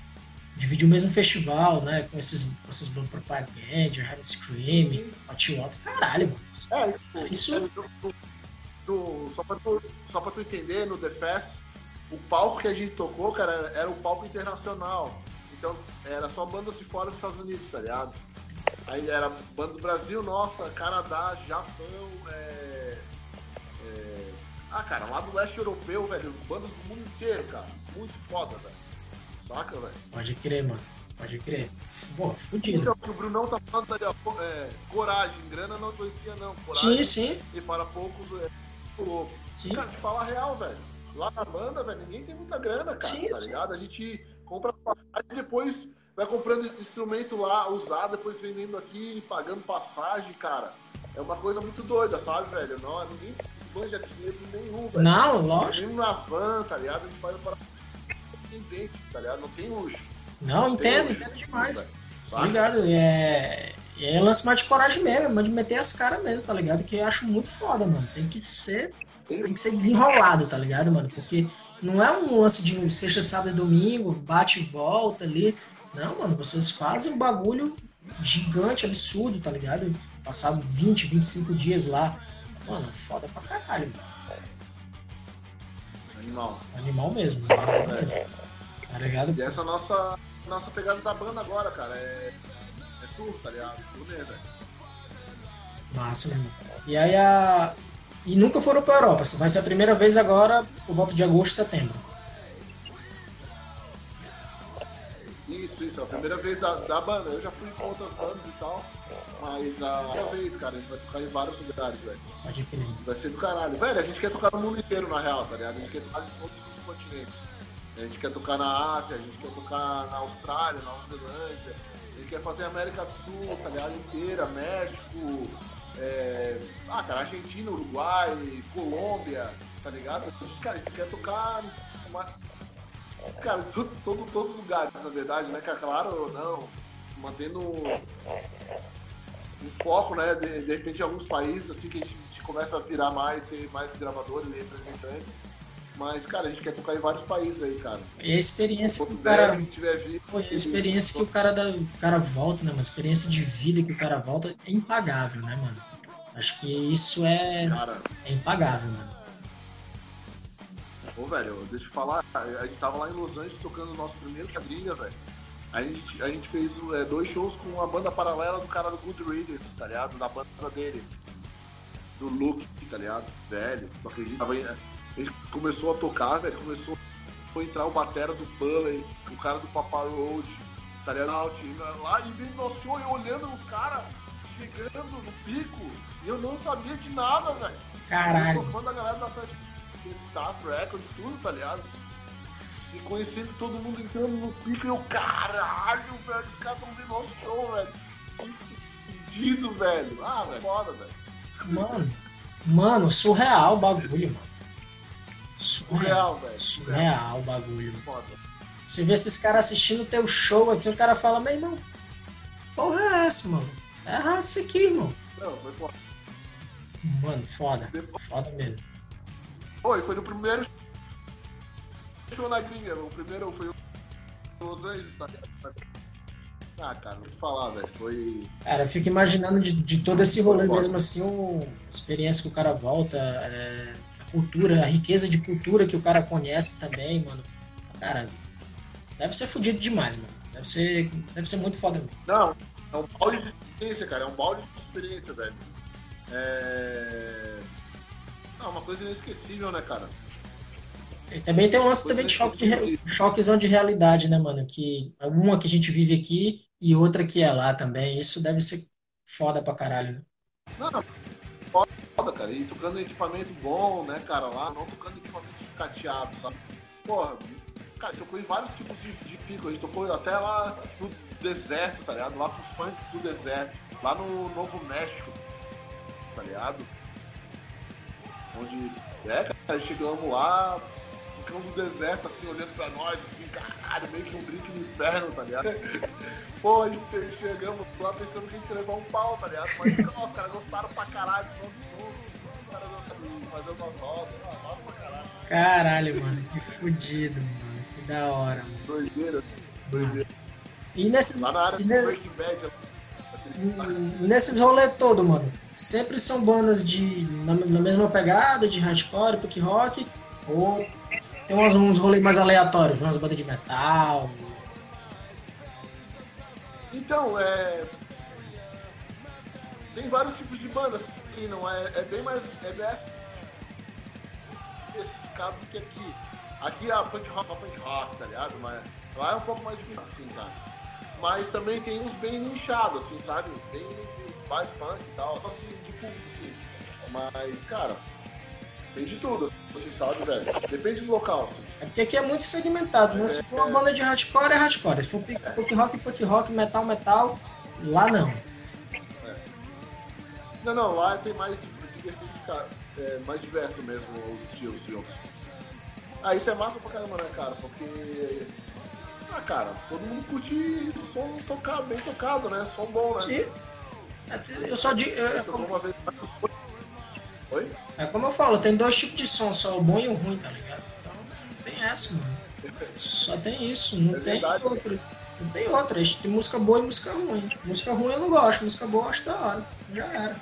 dividir o mesmo festival, né? Com esses, com esses bandas propaganda, Hard Scream, Hot Water, caralho, mano. É, isso. isso... Do, do, só, pra tu, só pra tu entender, no The Fest, o palco que a gente tocou, cara, era o palco internacional. Então, era só bandas de fora dos Estados Unidos, tá ligado? Aí era banda do Brasil, nossa, Canadá, Japão, é, é... Ah, cara, lá do leste europeu, velho, bandas do mundo inteiro, cara. Muito foda, velho. Saca, velho? Pode crer, mano. Pode crer. Pô, fudido. Então, o Brunão tá falando ali, ó, é, coragem, grana não conhecia não. Coragem. Sim, sim. E para poucos é louco. Sim. Cara, te falar real, velho. Lá na banda, velho, ninguém tem muita grana, cara, sim, tá sim. ligado? A gente compra aí depois vai comprando instrumento lá, usado, depois vendendo aqui, pagando passagem, cara. É uma coisa muito doida, sabe, velho? Não, ninguém manja dinheiro nenhum, velho. Não, lógico. Mesmo na van, tá ligado? A gente faz para independente, tá ligado? Não tem luxo. Não, Não entendo, tem entendo demais. Tá sabe? ligado? É. É lance mais de coragem mesmo, é de meter as caras mesmo, tá ligado? Que eu acho muito foda, mano. Tem que ser. Tem que ser desenrolado, tá ligado, mano? Porque não é um lance de sexta, sábado e domingo, bate e volta ali. Não, mano, vocês fazem um bagulho gigante, absurdo, tá ligado? Passar 20, 25 dias lá. Mano, foda pra caralho, mano. Animal. Animal mesmo. Animal mesmo. Tá? E essa é a nossa, nossa pegada da banda agora, cara. É, é tour, tá ligado? Turnê, velho. Massa, meu irmão. E aí a. E nunca foram pra Europa. Vai ser a primeira vez agora, por volta de agosto, setembro. Isso, isso. É a primeira vez da, da banda. Eu já fui com outras bandas e tal. Mas a primeira vez, cara, a gente vai tocar em vários lugares, velho. Vai ser do caralho. Velho, a gente quer tocar no mundo inteiro, na real, tá ligado? A gente quer tocar em todos os continentes. A gente quer tocar na Ásia, a gente quer tocar na Austrália, na Nova Zelândia. A gente quer fazer América do Sul, tá ligado? Inteira, México, é... ah, cara, Argentina, Uruguai, Colômbia, tá ligado? Cara, a gente quer tocar. Uma... Cara, todo, todo, todos os lugares, na verdade, né? Cara, claro, não. Mantendo um foco, né? De, de repente, em alguns países, assim, que a gente, a gente começa a virar mais, ter mais gravadores e representantes. Mas, cara, a gente quer tocar em vários países aí, cara. E a experiência que o cara. a tiver vivo. Pô, a experiência que o cara, dá, o cara volta, né, mano? A experiência de vida que o cara volta é impagável, né, mano? Acho que isso é, Cara, é impagável, mano. Pô, velho, deixa eu falar, a gente tava lá em Los Angeles tocando o nosso primeiro quadrilha, velho. A gente, a gente fez é, dois shows com uma banda paralela do cara do Good Riddance, tá ligado? Da banda dele. Do Luke, tá ligado? Velho, não acredito. Tava gente começou a tocar, velho, começou a entrar o batera do Pulley, o cara do Papa Road, tá ligado? Lá e vendo nosso show e olhando os caras chegando no pico e eu não sabia de nada, velho. Eu Caralho. sou fã da galera da Fast Staff Records, tudo, tá ligado? E conhecendo todo mundo entrando no pico e eu, caralho, velho, os caras estão vendo nosso show, velho. Que velho. Ah, velho, foda, velho. Mano, mano, surreal o bagulho, mano. Surreal, velho. Surreal o bagulho. Foda. Você vê esses caras assistindo teu show, assim, o cara fala, meu irmão, porra é essa, mano? Tá errado isso aqui, irmão. Não, foi foda. Mano, foda. Foda mesmo. Oi, foi no primeiro show na gringa, o primeiro foi em Los Angeles, tá ligado? Ah, cara, vou te falar, velho, foi... Cara, eu fico imaginando de, de todo esse rolê mesmo, assim, o- a experiência que o cara volta, é, cultura, a riqueza de cultura que o cara conhece também, mano. Cara, deve ser fodido demais, mano. Deve ser, deve ser muito foda mesmo. Não, é um balde de experiência, cara. É um balde de experiência, velho. É. Não, uma coisa inesquecível, né, cara? E também tem um lance também de choque de, choquezão de realidade, né, mano? Que uma que a gente vive aqui e outra que é lá também. Isso deve ser foda pra caralho. né? Não, foda, cara. E tocando em equipamento bom, né, cara, lá, não tocando em equipamento sucateado, sabe? Porra, cara, tocou em vários tipos de, de pico. A gente tocou até lá no deserto, tá ligado? Lá pros funks do deserto. Lá no Novo México, tá ligado? Onde, é, cara, chegamos lá, no deserto, assim, olhando pra nós, assim, caralho, meio que um drink no inferno, tá ligado? <laughs> Pô, a gente chegamos lá pensando que a gente ia levar um pau, tá ligado? Mas, nossa, os caras gostaram pra caralho do nosso show, os caras de fazer umas rodas, nossa pra caralho. Caralho, mano. Que fodido, mano. Que da hora, mano. Doideira, doideira. E nesses, Lá na área E do ne- Breaking Bad, E nesses rolês todo, mano, sempre são bandas de na, na mesma pegada, de hardcore, punk rock, ou tem uns, uns rolês mais aleatórios, umas bandas de metal. Então, é. Tem vários tipos de bandas, assim, não é? É bem mais. É bem especificado do que aqui. Aqui a punk rock é punk rock, tá ligado? Mas lá é um pouco mais difícil, assim, cara. Mas também tem uns bem nichados, assim, sabe? Bem mais punk e tal. Só assim, de público, assim. Mas, cara. Tem de tudo, assim, sabe, velho? Depende do local. Assim. É porque aqui é muito segmentado, né? Se for uma banda de hardcore, é hardcore. Se for punk rock, punk rock, metal, metal, lá não. É. Não, não, lá tem mais diversificado, é, mais diverso mesmo os estilos de outros. Ah, isso é massa pra caramba, né, cara? Porque. Ah, cara, todo mundo curte som tocado, bem tocado, né? Som bom, né? E... Eu só digo. Eu. Vez... Oi? É como eu falo, tem dois tipos de som, só o bom e o ruim, tá ligado? Então tem essa, mano. Só tem isso, não é tem verdade, outro. Não tem outra. A gente tem música boa e música ruim. Música ruim eu não gosto, música boa eu acho da hora. Já era.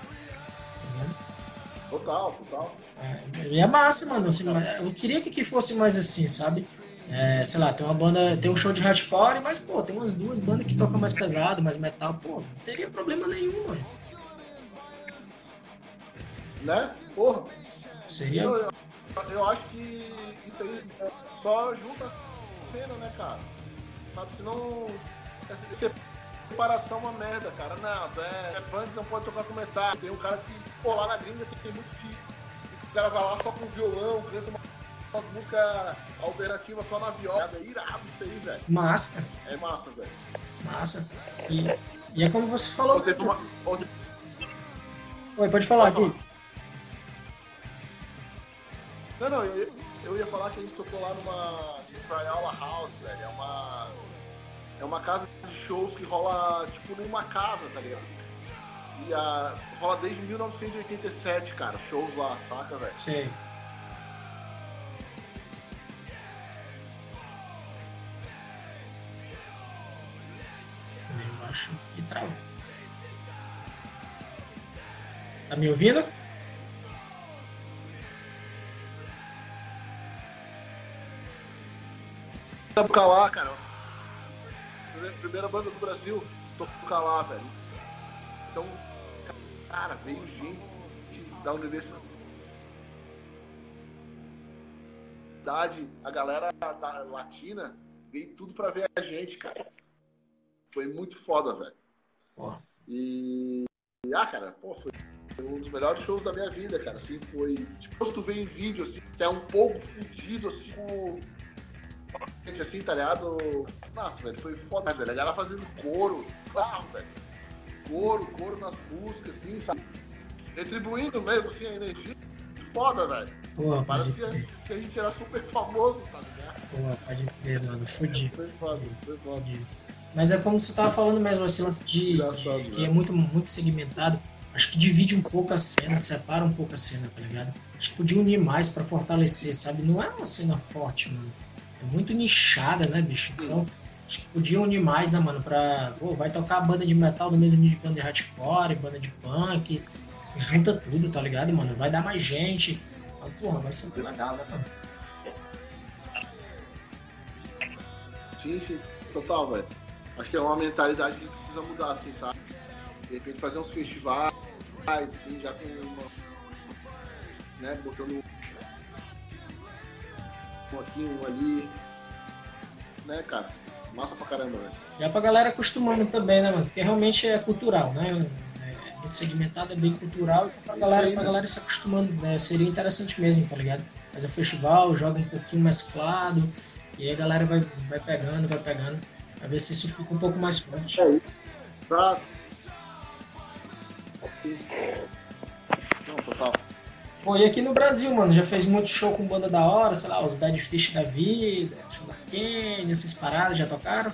Total, total. É, e é massa, mano. Assim, eu queria que, que fosse mais assim, sabe? É, sei lá, tem uma banda, tem um show de hardcore, mas, pô, tem umas duas bandas que tocam mais pesado, mais metal, pô, não teria problema nenhum, mano. Né? Porra. Seria. Eu, eu, eu acho que isso aí só junta a cena, né, cara? Sabe, senão. Separação é uma merda, cara. Não, é, é punk, não pode tocar com metal. Tem um cara que, pô, lá na gringa tem muito de. O cara vai lá só com violão, canta uma umas músicas alternativas só na viola. É irado isso aí, velho. Massa. É massa, velho. Massa. E, e é como você falou. Teve uma... Oi, pode falar aqui. Não, não, eu, eu ia falar que a gente tocou lá numa Crayola House, velho. É uma. É uma casa de shows que rola, tipo, numa casa, tá ligado? E a, rola desde 1987, cara, shows lá, saca, velho? Sim. acho que travou. Tá me ouvindo? Tocar lá, cara. Primeira banda do Brasil, tocar lá, velho. Então, cara, veio gente da universidade. A galera da latina veio tudo pra ver a gente, cara. Foi muito foda, velho. Oh. E. Ah, cara, pô, foi um dos melhores shows da minha vida, cara. Assim, foi. Tipo, se tu vê em vídeo, assim, que é um pouco fudido, assim, com. Gente, assim, tá ligado? Nossa, velho, foi foda, velho. A galera fazendo coro, claro, velho. Coro, coro nas músicas, assim, sabe? Retribuindo mesmo, assim, a energia. Foda, velho. Porra, Parecia que a gente era super famoso, tá ligado? Porra, pode crer, mano. Fudido. Foi foda, foi foda. Mas é como você estava falando mesmo, assim, de, de que é né? muito, muito segmentado. Acho que divide um pouco a cena, separa um pouco a cena, tá ligado? Acho que podia unir mais para fortalecer, sabe? Não é uma cena forte, mano. Muito nichada, né, bicho? Então, acho que podia unir mais, né, mano? Pra. Pô, vai tocar banda de metal do mesmo nível de banda de hardcore, banda de punk. Junta tudo, tá ligado, mano? Vai dar mais gente. Mas, porra, vai ser legal, né, mano? Sim, sim. Total, velho. Acho que é uma mentalidade que precisa mudar, assim, sabe? De repente fazer uns festivais, assim, já com uma. né, botando um aqui, um ali. Né, cara? Massa pra caramba, velho. Já pra galera acostumando também, né, mano? Porque realmente é cultural, né? É muito segmentado, é bem cultural, e pra galera, aí, pra né? galera se acostumando, né? Seria interessante mesmo, tá ligado? Fazer o festival, joga um pouquinho mesclado, e aí a galera vai, vai pegando, vai pegando. Pra ver se isso fica um pouco mais forte. É isso. Pra... Não, total. Pô, e aqui no Brasil, mano, já fez muito show com banda da hora, sei lá, os Dead Fish da vida, Sugar Cane, essas paradas, já tocaram?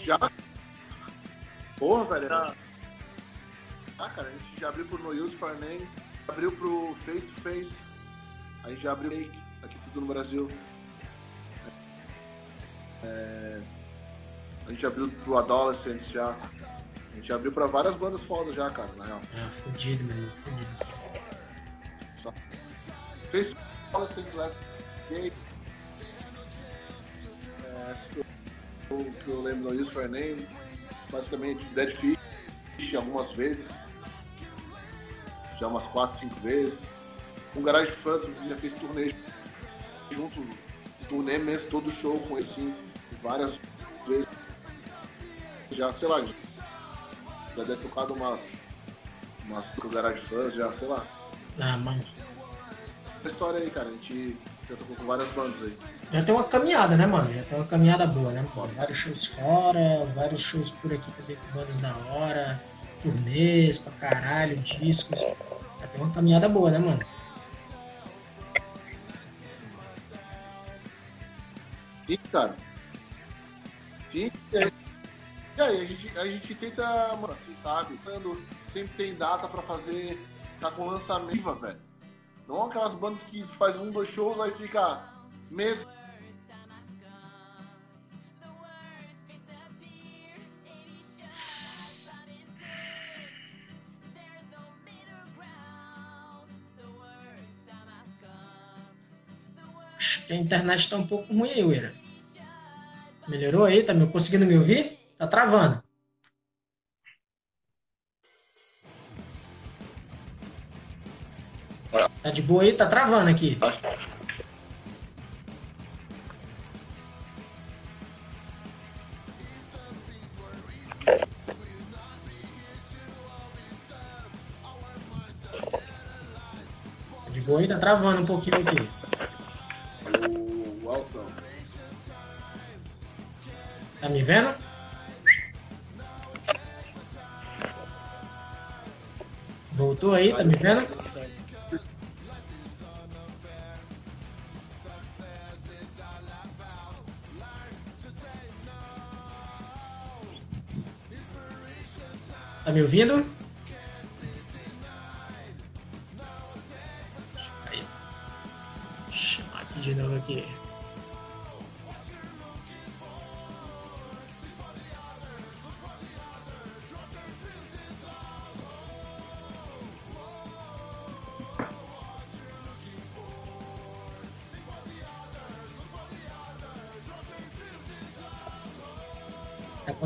Já. Porra, velho. Ah, cara, a gente já abriu pro No Use for Name, abriu pro Face to Face, a gente já abriu Make tudo no Brasil. É, a gente abriu pro Adolescents já. A gente abriu pra várias bandas fodas já, cara, na real. É, fudido, mano, fudido. Só. Fez Adolescents Last Day. É, o que eu lembro Use for Name. Basicamente, Dead Fish algumas vezes. Já umas 4, 5 vezes. Um Garage Fans já fez turnê junto, turnê mesmo, todo show com assim, várias vezes. Já, sei lá, já deve tocado umas umas pro Garage Fãs já, sei lá. Ah, mano. Essa história aí, cara, a gente já tocou com várias bandas aí. Já tem uma caminhada, né, mano? Já tem uma caminhada boa, né? Pô, vários shows fora, vários shows por aqui também com bandas da hora, turnês pra caralho, discos. Já tem uma caminhada boa, né, mano? Sim, cara. Sim, é. E aí, a gente, a gente tenta, mano, assim, sabe? Quando sempre tem data pra fazer, tá com lançamento, velho. Não aquelas bandas que faz um, dois shows, aí fica meses. A internet tá um pouco ruim aí, Uira. Melhorou aí? Tá me conseguindo me ouvir? Tá travando. Tá de boa aí? Tá travando aqui. Tá de boa aí? Tá travando um pouquinho aqui. O Altão. Tá me vendo? Voltou aí, tá me vendo? Tá me ouvindo?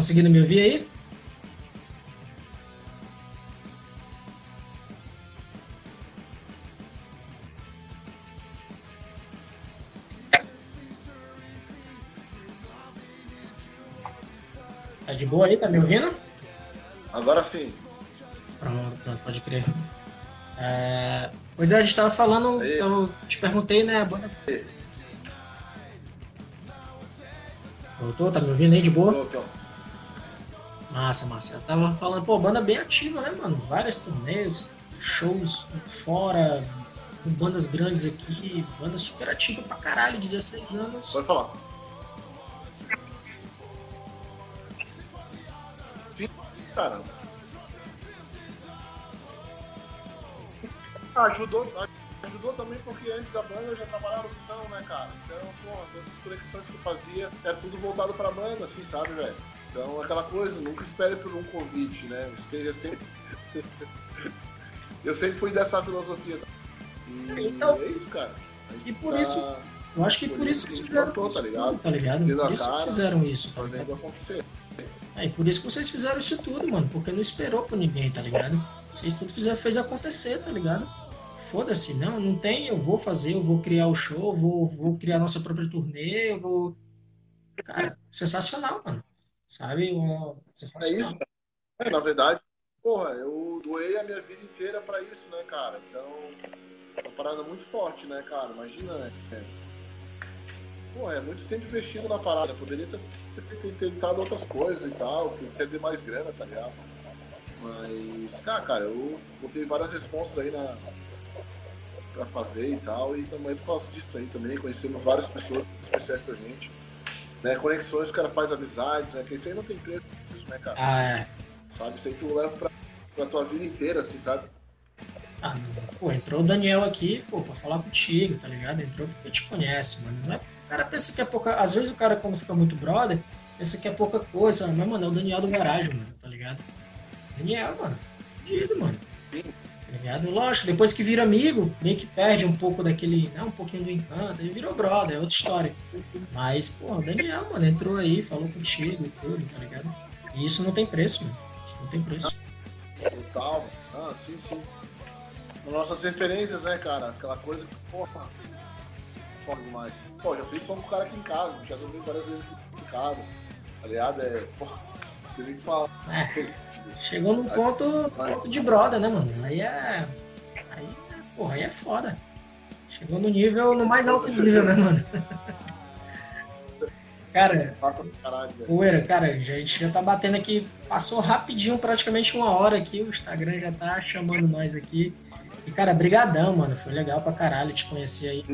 Conseguindo me ouvir aí? Tá de boa aí? Tá me ouvindo? Agora sim. Pronto, pronto, pode crer. É, Pois é, a gente tava falando, Aí. eu te perguntei, né? Voltou? Tá me ouvindo aí de boa? Tião. Massa. Eu tava falando, pô, banda bem ativa, né, mano? Várias turnês, shows fora, com bandas grandes aqui, banda super ativa pra caralho, 16 anos. Pode falar. Cara. Ajudou, ajudou também porque antes da banda eu já trabalhava no som, né, cara? Então, pô, as conexões que eu fazia era tudo voltado pra banda, assim, sabe, velho? Então, aquela coisa, nunca espere por um convite, né? Esteja sempre. eu sempre fui dessa filosofia. E Então- é isso, cara. E por tá isso- Eu acho que por isso que fizeram, plantou, tá ligado? tá ligado? Por da isso que cara, fizeram isso, tá ligado? Fazendo acontecer. É, e por isso que vocês fizeram isso tudo, mano. Porque não esperou por ninguém, tá ligado? Vocês tudo fizeram, fez acontecer, tá ligado? Foda-se, não, não tem, eu vou fazer, eu vou criar o show, vou, vou criar nossa própria turnê, eu vou. Cara, sensacional, mano. Sabe? Uma- É isso. É, na verdade, porra, eu doei a minha vida inteira pra isso, né, cara? Então, é uma parada muito forte, né, cara? Imagina, né? É. Porra, é muito tempo investido na parada. Poderia ter, ter, ter tentado outras coisas e tal, ter mais grana, tá ligado? Mas, cara, cara, eu botei várias respostas aí na, pra fazer e tal, e também por causa disso aí também, conhecemos várias pessoas especiais pra gente. Né, conexões, o cara faz amizades, né? Que isso aí não tem preço, né, cara? Ah, é. Sabe? Isso aí tu leva pra, pra tua vida inteira, assim, sabe? Ah, pô, entrou o Daniel aqui, pô, pra falar contigo, tá ligado? Entrou porque te conhece, mano. Não é, o cara pensa que é pouca. Às vezes o cara, quando fica muito brother, pensa que é pouca coisa. Mas, mano, é o Daniel do garagem, mano, tá ligado? Daniel, mano, fudido, mano. Ligado? Lógico, depois que vira amigo, meio que perde um pouco daquele. Né, um pouquinho do encanto, ele virou brother, é outra história. Mas, pô, o Daniel, mano, entrou aí, falou contigo e tudo, tá ligado? E isso não tem preço, mano. Isso não tem preço. Total. Ah, sim, sim. Nossas referências, né, cara? Aquela coisa que, porra, foda demais. Pô, já fiz som com o cara aqui em casa, já dormi várias vezes aqui em casa, tá ligado? É, porra, Tem que falar. É, <laughs> chegou num ponto, ponto de brother, né, mano? Aí é. Aí, porra, aí é foda. Chegou no nível, no mais alto nível, né, mano? Cara, Poeira, cara, a gente já tá batendo aqui, passou rapidinho, praticamente uma hora aqui, o Instagram já tá chamando nós aqui. E, cara, brigadão, mano, foi legal pra caralho te conhecer aí,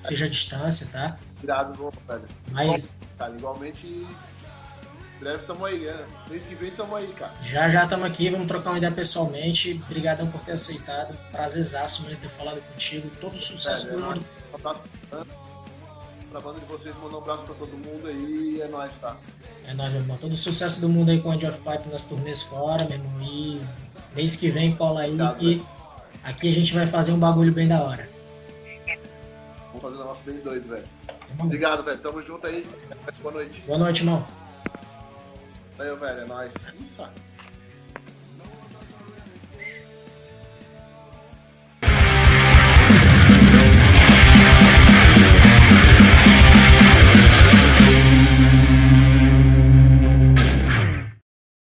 seja a distância, tá? Obrigado, velho. Mas... Igualmente, breve tamo aí, né? Mês que vem tamo aí, cara. Já, já tamo aqui, vamos trocar uma ideia pessoalmente. Obrigadão por ter aceitado, prazerzaço mesmo ter falado contigo, todo sucesso do mundo. Um abraço pra banda de vocês, mandar um abraço pra todo mundo aí é nóis, tá? É nóis, meu irmão. Todo o sucesso do mundo aí com a End of Pipe nas turnês fora, meu irmão. E mês que vem cola aí Obrigado, que aqui a gente vai fazer um bagulho bem da hora. Vamos fazer o nosso bem doido, velho. Obrigado, velho. Tamo junto aí. Boa noite. Boa noite, irmão. Valeu, velho. É nóis. Isso.